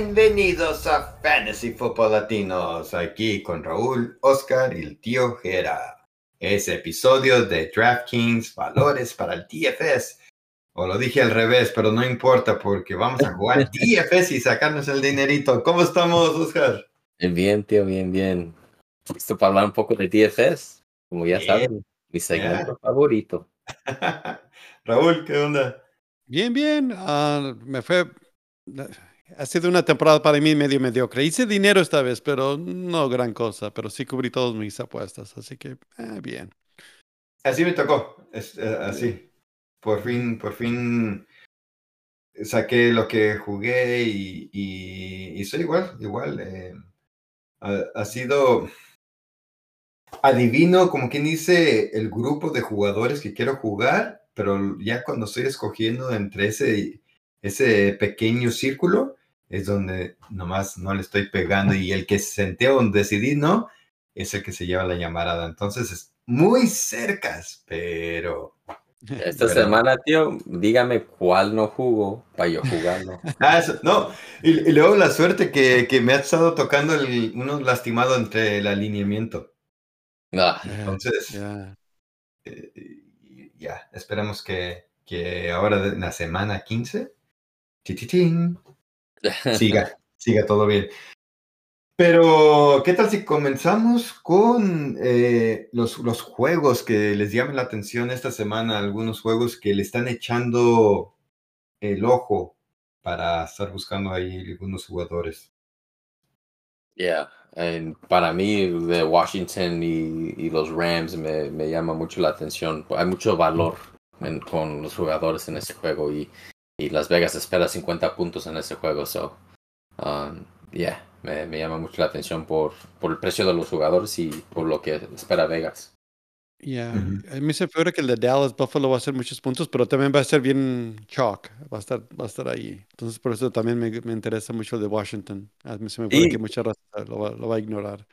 Bienvenidos a Fantasy Football Latinos, aquí con Raúl, Oscar y el tío Gera. Es episodio de DraftKings, valores para el DFS. O lo dije al revés, pero no importa porque vamos a jugar DFS y sacarnos el dinerito. ¿Cómo estamos, Oscar? Bien, tío, bien, bien. ¿Listo para hablar un poco de DFS? Como ya Bien. saben, mi segmento favorito. Raúl, ¿qué onda? Bien, bien. ah, me fue. Ha sido una temporada para mí medio mediocre. Hice dinero esta vez, pero no gran cosa. Pero sí cubrí todas mis apuestas, así que eh, bien. Así me tocó, eh, así. Por fin, por fin saqué lo que jugué y soy igual, igual. eh, ha, ha sido, adivino, como quien dice, el grupo de jugadores que quiero jugar, pero ya cuando estoy escogiendo entre ese, ese pequeño círculo, es donde nomás no le estoy pegando y el que senté o decidí no, es el que se lleva la llamarada. Entonces, es muy cercas, pero... Esta Pero- semana, tío, dígame cuál no jugó para yo jugarlo. Ah, eso- no, y, y luego la suerte que, que me ha estado tocando el, uno lastimado entre el alineamiento. Ah, Eh, Entonces, ya. eh, y- ya, esperemos que, que ahora en la semana 15, tititín, siga, siga todo bien. Pero, ¿qué tal si comenzamos con eh, los, los juegos que les llamen la atención esta semana? Algunos juegos que le están echando el ojo para estar buscando ahí algunos jugadores. Yeah, and para mí de Washington y, y los Rams me, me llama mucho la atención. Hay mucho valor en- con los jugadores en ese juego y, y Las Vegas espera 50 puntos en ese juego. So, um, yeah, me, me llama mucho la atención por, por el precio de los jugadores y por lo que espera Vegas. Ya. Ujú. A mí se figura que el de Dallas Buffalo va a hacer muchos puntos, pero también va a ser bien chalk. Va a estar, va a estar ahí. Entonces, por eso también me, me interesa mucho el de Washington. A mí se me figura Y- que mucha raza lo va, lo va a ignorar.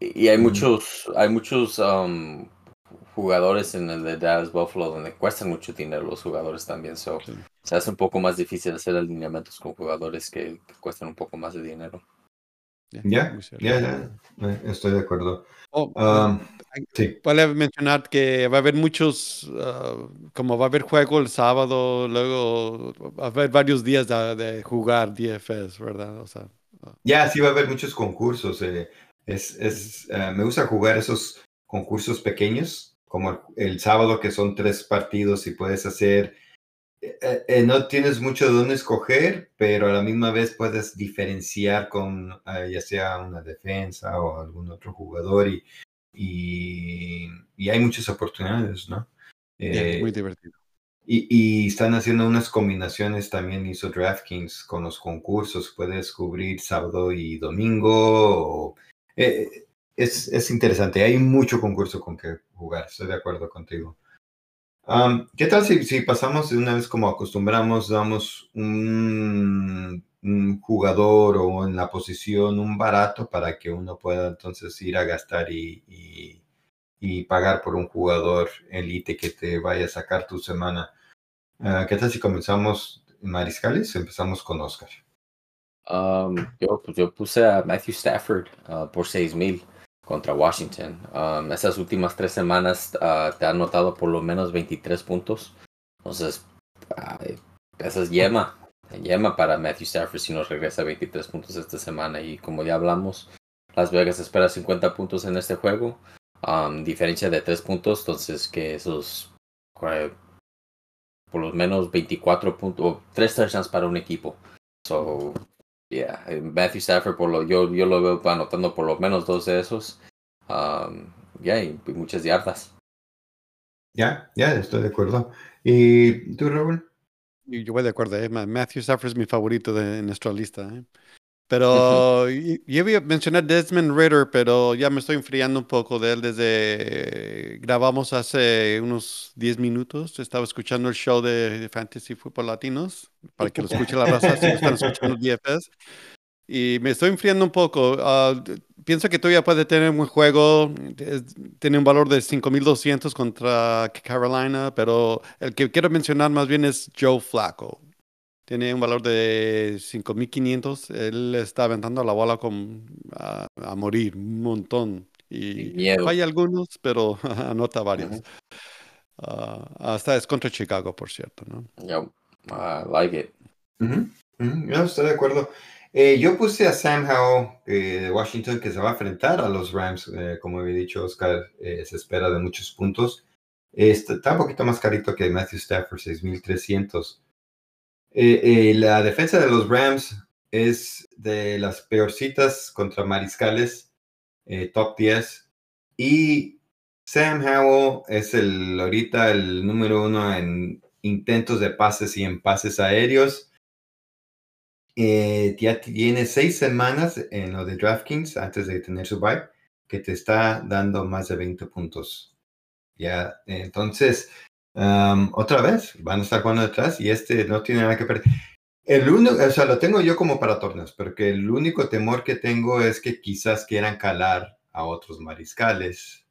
Y hay muchos, hay muchos um, jugadores en el de Dallas Buffalo donde cuestan mucho dinero los jugadores también. So, Sí. se hace un poco más difícil hacer alineamientos con jugadores que, que cuestan un poco más de dinero. Ya, Ya, ya, estoy de acuerdo. Oh, Um, sí, Vale mencionar que va a haber muchos, ah, como va a haber juego el sábado, luego va a haber varios días de, de jugar DFS, ¿verdad? O sea, ya sí va a haber muchos concursos. eh, es, es, eh, me gusta jugar esos concursos pequeños, como el, el sábado que son tres partidos y puedes hacer, eh, eh, no tienes mucho de dónde escoger, pero a la misma vez puedes diferenciar con eh, ya sea una defensa o algún otro jugador y, y, y hay muchas oportunidades, ¿no? ya, Eh, muy divertido. Y, y están haciendo unas combinaciones, también hizo DraftKings con los concursos, puedes cubrir sábado y domingo. o- eh, es, es interesante, hay mucho concurso con que jugar, estoy de acuerdo contigo. Am, ¿Qué tal si, si pasamos de una vez como acostumbramos, damos un, un jugador o en la posición un barato para que uno pueda entonces ir a gastar y, y- y pagar por un jugador elite que te vaya a sacar tu semana? Ah, ¿Qué tal si comenzamos mariscales? Empezamos con Oscar. Um, yo, pues, yo puse a Matthew Stafford uh, por 6 mil contra Washington. Um, esas últimas tres semanas uh, te han notado por lo menos 23 puntos. Entonces, ah, esa es yema. Yema para Matthew Stafford si nos regresa 23 puntos esta semana. Y como ya hablamos, Las Vegas espera 50 puntos en este juego. Um, diferencia de 3 puntos. Entonces, que esos eh, por lo menos 24 puntos o 3 touchdowns para un equipo. Yeah, eh, Matthew Stafford, por lo, yo, yo lo veo anotando por lo menos dos de esos. Um, yeah, y, muchas yardas. Ya, ya, estoy de acuerdo. ¿Y tú, Raúl? Y Yo voy de acuerdo, ¿eh? Ma- Matthew Stafford es mi favorito de en nuestra lista. ¿eh? Pero yo iba a mencionar Desmond Ritter, pero ya me estoy enfriando un poco de él desde grabamos hace unos 10 minutos. Estaba escuchando el show de Fantasy Football Latinos para que lo escuche la raza si lo están escuchando DFS. Y me estoy enfriando un poco. D- pienso que todavía puede tener un buen juego. tiene un valor de 5200 contra Carolina, pero el que quiero mencionar más bien es Joe Flacco. Tiene un valor de 5.500. Él está aventando la bola con, a, a morir un montón. Y falla algunos, pero anota varios. Ah, hasta es contra Chicago, por cierto, ¿no? Yep. I like it. Ujú, ujú, No, estoy de acuerdo. Eh, yo puse a Sam Howell eh, de Washington que se va a enfrentar a los Rams. eh, como había dicho Oscar, eh, se espera de muchos puntos. Este, está un poquito más carito que Matthew Stafford, 6.300. Eh, eh, la defensa de los Rams es de las peorcitas contra mariscales, eh, top 10. Y Sam Howell es el ahorita el número uno en intentos de pases y en pases aéreos. Eh, ya tiene seis semanas en lo de DraftKings antes de tener su bye, que te está dando más de 20 puntos. Ya, entonces, um, otra vez, van a estar jugando detrás y este no tiene nada que perder. El único, o sea, lo tengo yo como para torneos, porque el único temor que tengo es que quizás quieran calar a otros mariscales,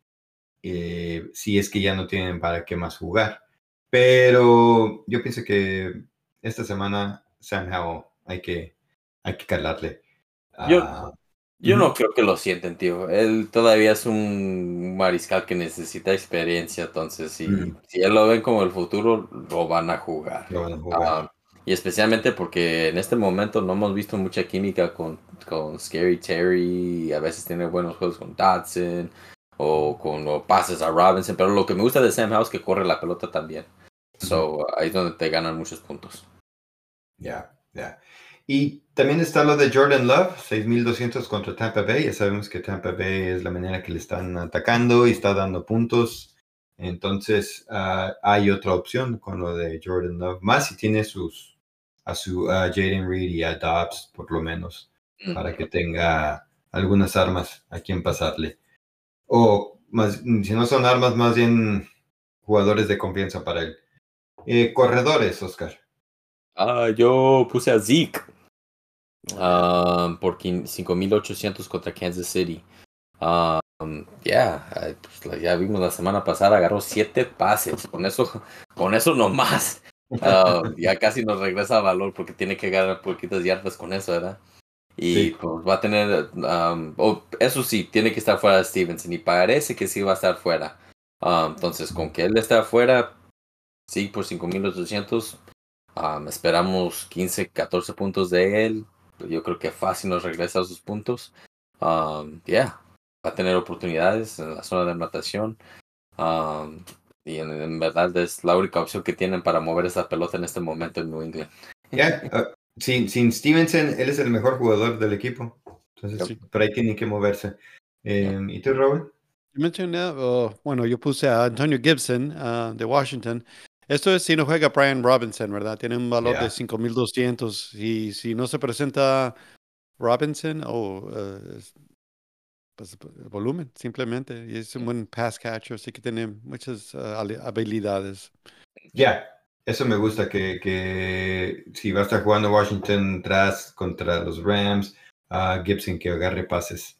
eh, si es que ya no tienen para qué más jugar. Pero yo pienso que esta semana Sam Howell hay que, hay que calarle. Yo- Yo no creo que lo sienten, tío. Él todavía es un mariscal que necesita experiencia, entonces si, Mm. si él lo ven como el futuro, lo van a jugar. lo van a jugar. Ah, y especialmente porque en este momento no hemos visto mucha química con, con Scary Terry, a veces tiene buenos juegos con Dodson o con o pases a Robinson, pero lo que me gusta de Sam House es que corre la pelota también. So, ahí es donde te ganan muchos puntos. Ya, ya. Y también está lo de Jordan Love, 6.200 contra Tampa Bay. Ya sabemos que Tampa Bay es la manera que le están atacando y está dando puntos. Entonces, ah, hay otra opción con lo de Jordan Love. Más si tiene sus, a su Jaden Reed y a Dobbs, por lo menos, para que tenga algunas armas a quien pasarle. O más, si no son armas, más bien jugadores de confianza para él. Eh, corredores, Oscar. Ah, yo puse a Zeke. Ah, por quin- 5.800 contra Kansas City. Um, yeah, ah, pues, ya vimos la semana pasada, agarró siete pases. Con eso, con eso nomás. Ah, ya casi nos regresa valor porque tiene que ganar poquitas yardas con eso, ¿verdad? Y Sí. pues va a tener, um, oh, eso sí, tiene que estar fuera de Stevenson y parece que sí va a estar fuera. Ah, entonces, con que él esté afuera, sí, por 5.800, um, esperamos 15, 14 puntos de él. Yo creo que fácil nos regresa sus puntos. Um, yeah, va a tener oportunidades en la zona de anotación. Um, y en, en verdad es la única opción que tienen para mover esa pelota en este momento en New England. Ya, ah, sin, sin Stevenson, él es el mejor jugador del equipo. Entonces, Sí. por ahí tiene que moverse. Eh, ¿Y tú, Robert? Yo mencioné, oh, bueno, yo puse a Antonio Gibson ah, de Washington. Esto es si no juega Brian Robinson, ¿verdad? Tiene un valor Yeah. de 5.200 y si no se presenta Robinson, o pues, el volumen, simplemente. Y es un buen pass catcher, así que tiene muchas hali- habilidades. Ya, eso me gusta, que, que si va a estar jugando Washington tras contra los Rams, a Gibson que agarre pases.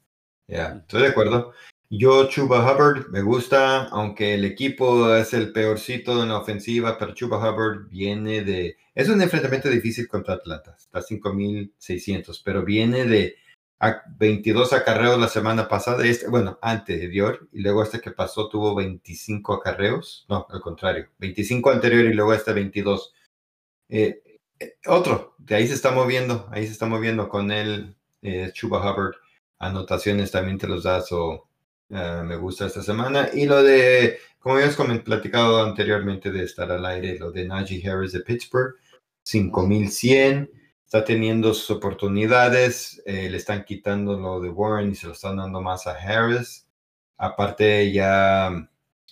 Ya, estoy de acuerdo. Yo, Chuba Hubbard, me gusta, aunque el equipo es el peorcito en la ofensiva, pero Chuba Hubbard viene de... Es un enfrentamiento difícil contra Atlanta, está 5.600, pero viene de a 22 acarreos la semana pasada, este, bueno, anterior, y luego este que pasó tuvo 25 acarreos, no, al contrario, 25 anterior y luego este 22. Eh, eh, otro, de ahí se está moviendo, ahí se está moviendo con él, eh, Chuba Hubbard, anotaciones también te los das o eh, me gusta esta semana. Y lo de, como habíamos platicado anteriormente de estar al aire, lo de Najee Harris de Pittsburgh, 5100 está teniendo sus oportunidades, eh, le están quitando lo de Warren y se lo están dando más a Harris. Aparte, ya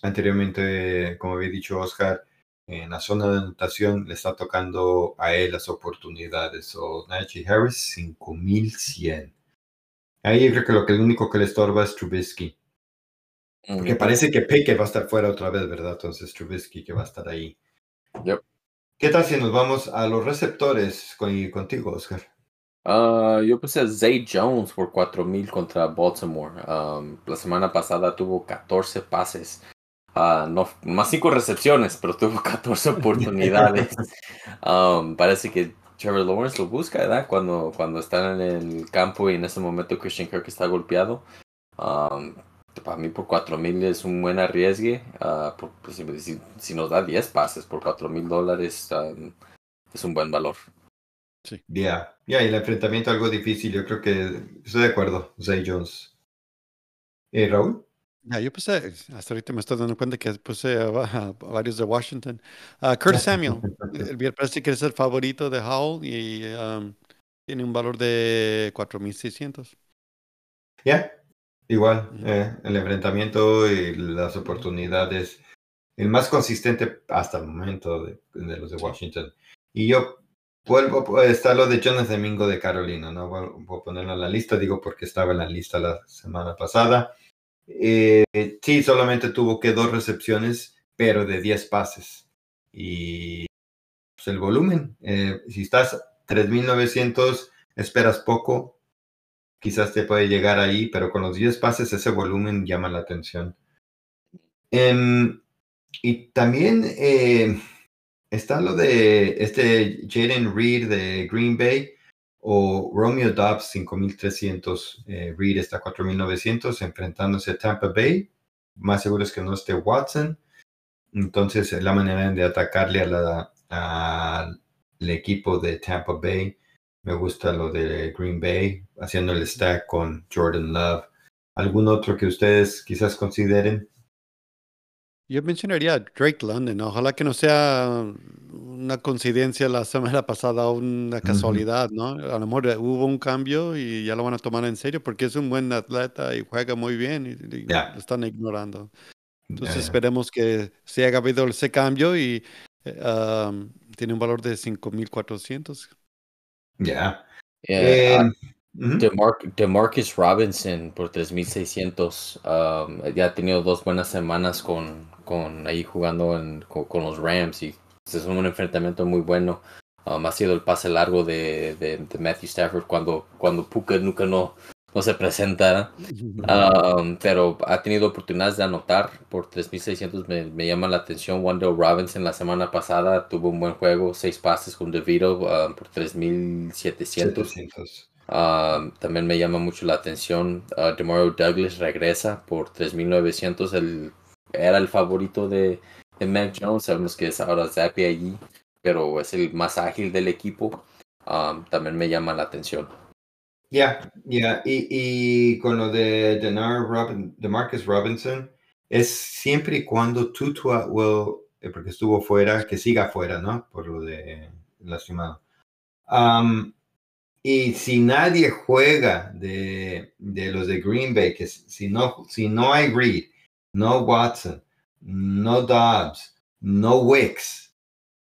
anteriormente, como había dicho Oscar, en la zona de anotación le está tocando a él las oportunidades. O Najee Harris, 5100. Ahí creo que lo que el único que le estorba es Trubisky. Porque parece que Pickett va a estar fuera otra vez, ¿verdad? Entonces Trubisky que va a estar ahí. Yep. ¿Qué tal si nos vamos a los receptores con, contigo, Oscar? Ah, yo puse a Zay Jones por 4000 contra Baltimore. Um, la semana pasada tuvo 14 pases. Ah, no, más 5 recepciones, pero tuvo 14 oportunidades. Um, parece que Trevor Lawrence lo busca, ¿verdad? Cuando, cuando están en el campo y en ese momento Christian Kirk está golpeado. Um, para mí por 4 mil es un buen arriesgue. Uh, pues, si, si, nos da 10 pases por 4 mil dólares um, es un buen valor. Sí. Ya, ya, y el enfrentamiento algo difícil. Yo creo que estoy de acuerdo, Zay Jones. ¿Eh, Raúl? Ya, yo puse, hasta ahorita me estoy dando cuenta que puse a, varios de Washington. Uh, Curtis Samuel, el, parece que es el favorito de Howell y um, tiene un valor de 4.600. Ya, igual, eh, el enfrentamiento y las oportunidades, el más consistente hasta el momento de, de los de Washington. Y yo vuelvo, está lo de Jonathan Domingo de Carolina, ¿no? Voy a ponerlo en la lista, digo porque estaba en la lista la semana pasada. Eh, sí, solamente tuvo que dos recepciones, pero de 10 pases. Y pues, el volumen, eh, si estás 3.900, esperas poco, quizás te puede llegar ahí, pero con los 10 pases ese volumen llama la atención. Em, y también eh, está lo de este Jaden Reed de Green Bay o Romeo Dobbs 5300, eh, Reed está 4900 enfrentándose a Tampa Bay. Más seguro es que no esté Watson. Entonces, la manera de atacarle a al equipo de Tampa Bay. Me gusta lo de Green Bay, haciendo el stack con Jordan Love. ¿Algún otro que ustedes quizás consideren? Yo mencionaría Drake London. Ojalá que no sea una coincidencia la semana pasada o una casualidad, ¿no? A lo mejor hubo un cambio y ya lo van a tomar en serio porque es un buen atleta y juega muy bien y, lo están ignorando. Entonces esperemos que se haya habido ese cambio y eh, tiene un valor de 5.400. Yeah. Eh, de Marcus Robinson por 3.600. Um, ya ha tenido dos buenas semanas con, con ahí jugando con, los Rams y es un enfrentamiento muy bueno. Um, ha sido el pase largo de, de, Matthew Stafford cuando, cuando Puka nunca no, no se presenta. Um, pero ha tenido oportunidades de anotar por 3.600. Me, me llama la atención. Wendell Robinson la semana pasada tuvo un buen juego, seis pases con DeVito por 3.700. Uh, también me llama mucho la atención. Uh, Demario Douglas regresa por 3.900. El, era el favorito de, de Mac Jones. Sabemos que es ahora Zappi allí, pero es el más ágil del equipo. también me llama la atención. Ya, ya. Y, y, con lo de Robin, de Marcus Robinson, es siempre y cuando Tutua will, eh, porque estuvo fuera, que siga fuera, ¿no? Por lo de lastimado. Um, y si nadie juega de, de, los de Green Bay, que si no, si no hay Reed, no Watson, no Dobbs, no Wicks,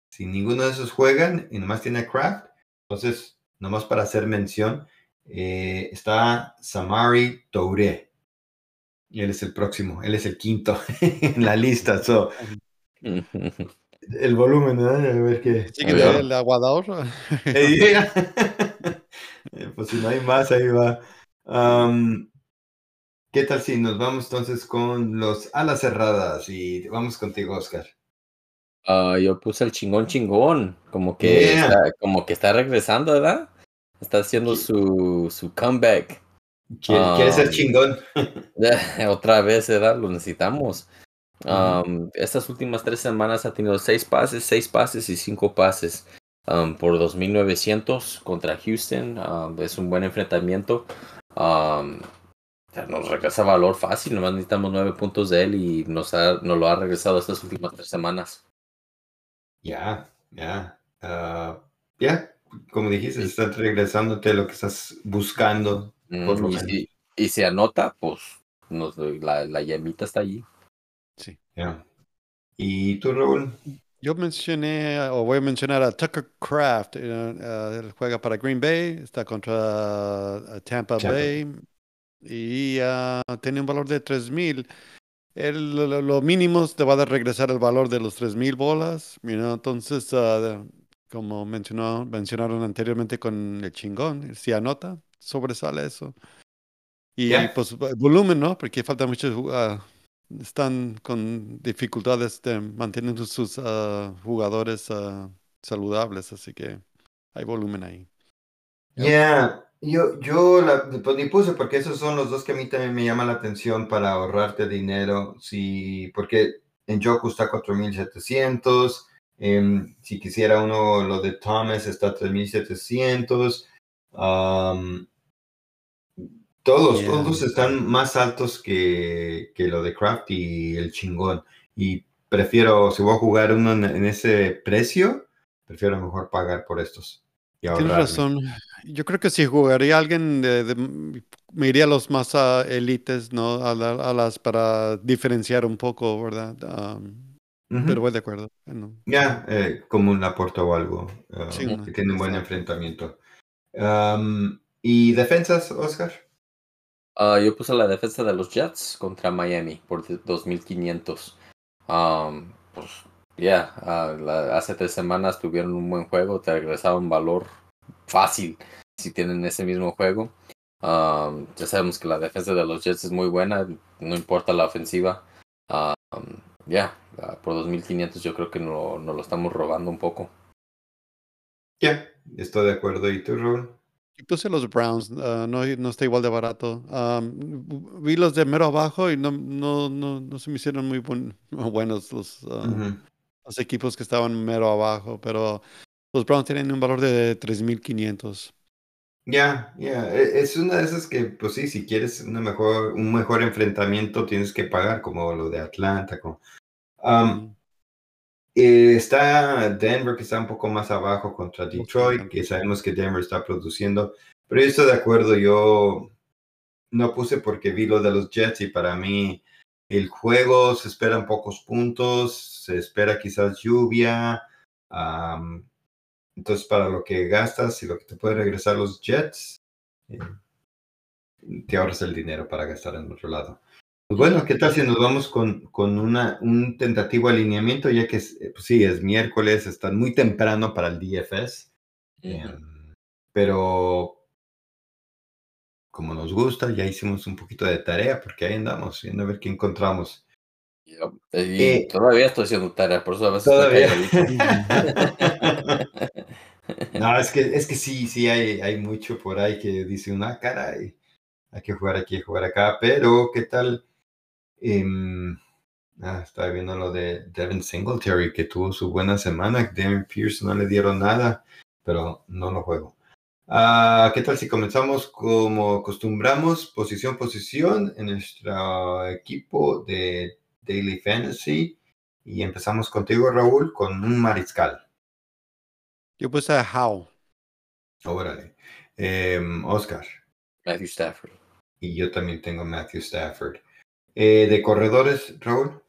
si ninguno de esos juegan y nomás tiene Kraft, entonces, nomás para hacer mención, eh, está Samari Toure. Y él es el próximo, él es el quinto en la lista. So, el volumen, ¿no? A ver qué. Sí, el aguador. Eh, pues si no hay más, ahí va. ¿Qué tal si nos vamos entonces con los alas cerradas? Y vamos contigo, Oscar. Ah, yo puse el chingón chingón, como que, está, como que está regresando, ¿verdad? Está haciendo su, su comeback. Quiere, ser chingón. otra vez, ¿verdad? Lo necesitamos. estas últimas tres semanas ha tenido seis pases, seis pases y cinco pases. Um, por 2.900 contra Houston. Um, es un buen enfrentamiento. Um, nos regresa valor fácil, nomás necesitamos nueve puntos de él y nos, nos lo ha regresado estas últimas tres semanas. Ya, ya. Uh, ya, como dijiste, está regresándote lo que estás buscando. Mm, y, si, y, si, anota, pues nos, la, la llamita está allí. Sí. Ya. ¿Y tú, Raúl? Yo mencioné, o voy a mencionar a Tucker Craft. Eh, él juega para Green Bay, está contra eh, Tampa, Bay y uh, tiene un valor de 3000. Lo, lo, mínimo te va a regresar el valor de los 3000 bolas. entonces, uh, como mencionó, mencionaron anteriormente con el chingón, si anota, sobresale eso. Y pues volumen, ¿no? Porque falta mucho uh, están con dificultades de mantener sus uh, jugadores uh, saludables, así que hay volumen ahí. Yeah, yo, yo la, pues ni puse porque esos son los dos que a mí también me llaman la atención para ahorrarte dinero. Sí, porque en Joku está 4700. Em, si quisiera uno, lo de Thomas está 3700. am, todos, Yeah. todos están más altos que, que lo de Craft y el chingón. Y prefiero, si voy a jugar uno en, en ese precio, prefiero mejor pagar por estos. Y Tienes razón. Yo creo que si jugaría alguien, de, de- me iría a los más élites, ¿no? A, la- a las para diferenciar un poco, ¿verdad? Pero voy de acuerdo. Bueno, Ya, eh, como un Laporta o algo, ah, Sí, que no, tiene un buen enfrentamiento. Am, ¿Y defensas, Oscar? Ah, yo puse la defensa de los Jets contra Miami por de- 2500. Um, pues, ya, ah, la- hace tres semanas tuvieron un buen juego, te regresaron valor fácil si tienen ese mismo juego. Um, ya sabemos que la defensa de los Jets es muy buena, no importa la ofensiva. Um, ya, ah, por 2500 yo creo que no, no lo estamos robando un poco. Ya, estoy de acuerdo. ¿Y tú, Raúl? yo puse los Browns, ah, no, no está igual de barato. Am, vi los de mero abajo y no, no, no, no se me hicieron muy buen- buenos los, ah, los equipos que estaban mero abajo, pero los Browns tienen un valor de 3.500. Ya, ya, e- es una de esas que, pues sí, si quieres una mejor, un mejor enfrentamiento tienes que pagar, como lo de Atlanta. Como... Eh, está Denver, que está un poco más abajo contra. Detroit, que sabemos que Denver está produciendo, pero yo estoy de acuerdo, yo no puse porque vi lo de los Jets y para mí el juego se esperan pocos puntos, se espera quizás lluvia, entonces para lo que gastas y lo que te puede regresar los Jets, eh, te ahorras el dinero para gastar en otro lado. Pues bueno, ¿qué tal si nos vamos con, con una, un tentativo alineamiento, ya que es, eh, pues sí, es miércoles, está muy temprano para el DFS, em, pero como nos gusta, ya hicimos un poquito de tarea, porque ahí andamos, viendo a ver qué encontramos. Yep. Y Eh, todavía estoy haciendo tarea, por eso a veces Todavía. No, es que, es que sí, sí, hay, hay mucho por ahí que dice una cara y hay que jugar aquí, jugar acá, pero ¿qué tal? Em, ah, estaba viendo lo de Devin Singletary, que tuvo su buena semana, Devin Pierce no le dieron nada, pero no lo juego. Ah, ¿qué tal si comenzamos como acostumbramos, posición, posición, en nuestro equipo de Daily Fantasy? Y empezamos contigo, Raúl, con un mariscal. Yo puse a Howe. Órale. Em, Oscar. Matthew Stafford. Y yo también tengo Matthew Stafford. Eh, de corredores, Raúl.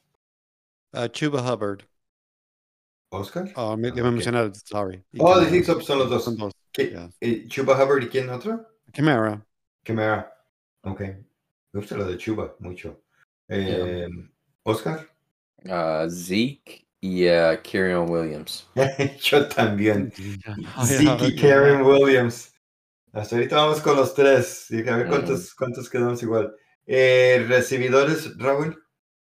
a Chuba Hubbard. Oscar. Oh, me, Ah, sorry. Y Oh, sí, son, son los dos. Son dos. ¿Qué- ya. eh, Chuba Hubbard y quién otro? Camara. Camara. Ok. Me gusta lo de Chuba mucho. Eh, Oscar. Uh, Zeke y uh, Kieran Williams. yo también. Zeke y Williams. Hasta ahorita vamos con los tres. Y a ver Mm. cuántos, cuántos quedamos igual. Eh, recibidores, Raúl.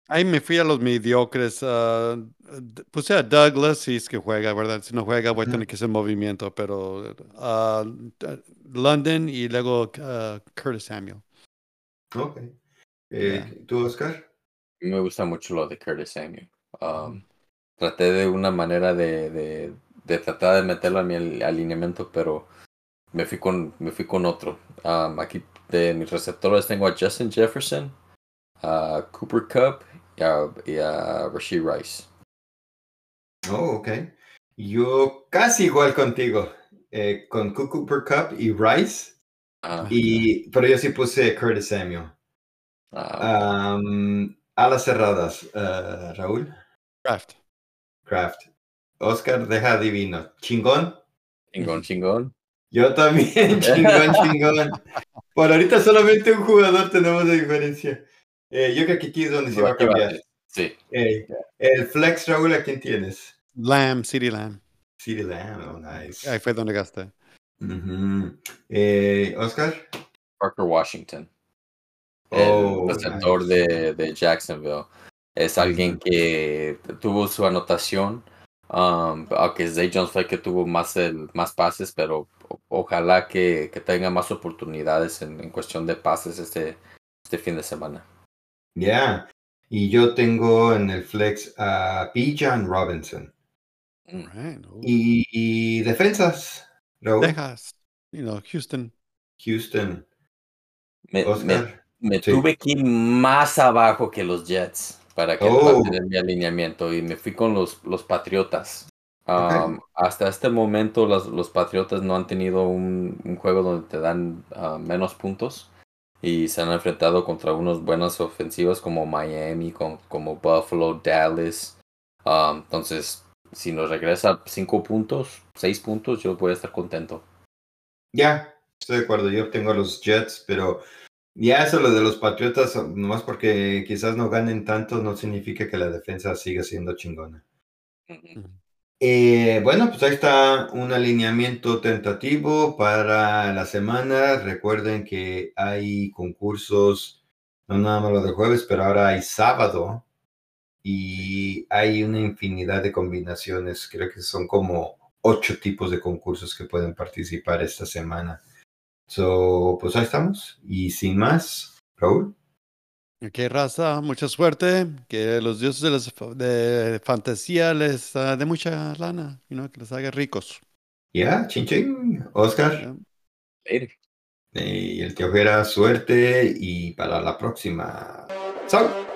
Ahí me fui a los mediocres. d- puse a Douglas, si es que juega, ¿verdad? Si no juega, voy a tener que hacer movimiento, pero d- London y luego ah, Curtis Samuel. Ok. Eh, ¿Tú, Oscar? Me gusta mucho lo de Curtis Samuel. Um, traté de una manera de, de, de tratar de meterlo a mi al- alineamiento, pero me fui con, me fui con otro. Um, aquí de mis receptores tengo a Justin Jefferson, a Cooper Cup y a, y a Rasheed Rice. Oh, ok. Yo casi igual contigo, eh, con Cooper Cup y Rice, Ah, y, pero yo sí puse Curtis Samuel. ah, alas cerradas, eh, Raúl, Draft. Craft. Oscar, deja divino. Chingón. chingón, chingón. Yo también, chingón, chingón. Por ahorita solamente un jugador tenemos de diferencia. Eh, yo creo que aquí es donde se va a cambiar. Sí. Eh, el flex, Raúl, ¿a quién tienes? Lamb, CeeDee Lamb. CeeDee Lamb, oh, nice. Ahí fue donde gasté. Eh, Oscar. Parker Washington. Oh, el receptor nice. de, de Jacksonville. Es alguien que tuvo su anotación Um, aunque Zay Jones fue el que tuvo más, el, más pases, pero ojalá que, que, tenga más oportunidades en, en, cuestión de pases este, este fin de semana. Ya, y yo tengo en el flex a P. John Robinson. Mm. Y, y, defensas. Texas, you know, Houston. Houston. Me, me, me sí. tuve que ir más abajo que los Jets para que Oh. tener mi alineamiento y me fui con los, los Patriotas. Hasta este momento los, los Patriotas no han tenido un, un juego donde te dan uh, menos puntos y se han enfrentado contra unos buenas ofensivas como Miami, con- como Buffalo, Dallas. Um, entonces, si nos regresa cinco puntos, seis puntos, yo voy a estar contento. Ya, estoy de acuerdo. Yo tengo a los Jets, pero ya eso lo de los Patriotas, nomás porque quizás no ganen tanto, no significa que la defensa siga siendo chingona. Eh, bueno, pues ahí está un alineamiento tentativo para la semana. Recuerden que hay concursos, no nada más lo de jueves, pero ahora hay sábado y hay una infinidad de combinaciones. Creo que son como ocho tipos de concursos que pueden participar esta semana. So, pues ahí estamos. Y sin más, Raúl. Ok, raza, mucha suerte. Que los dioses de, las de fantasía les ah, dé mucha lana, you know, que les haga ricos. Ya, ching ching. Oscar. Later. Eh, y el tío Jera, suerte y para la próxima. ¡Chao!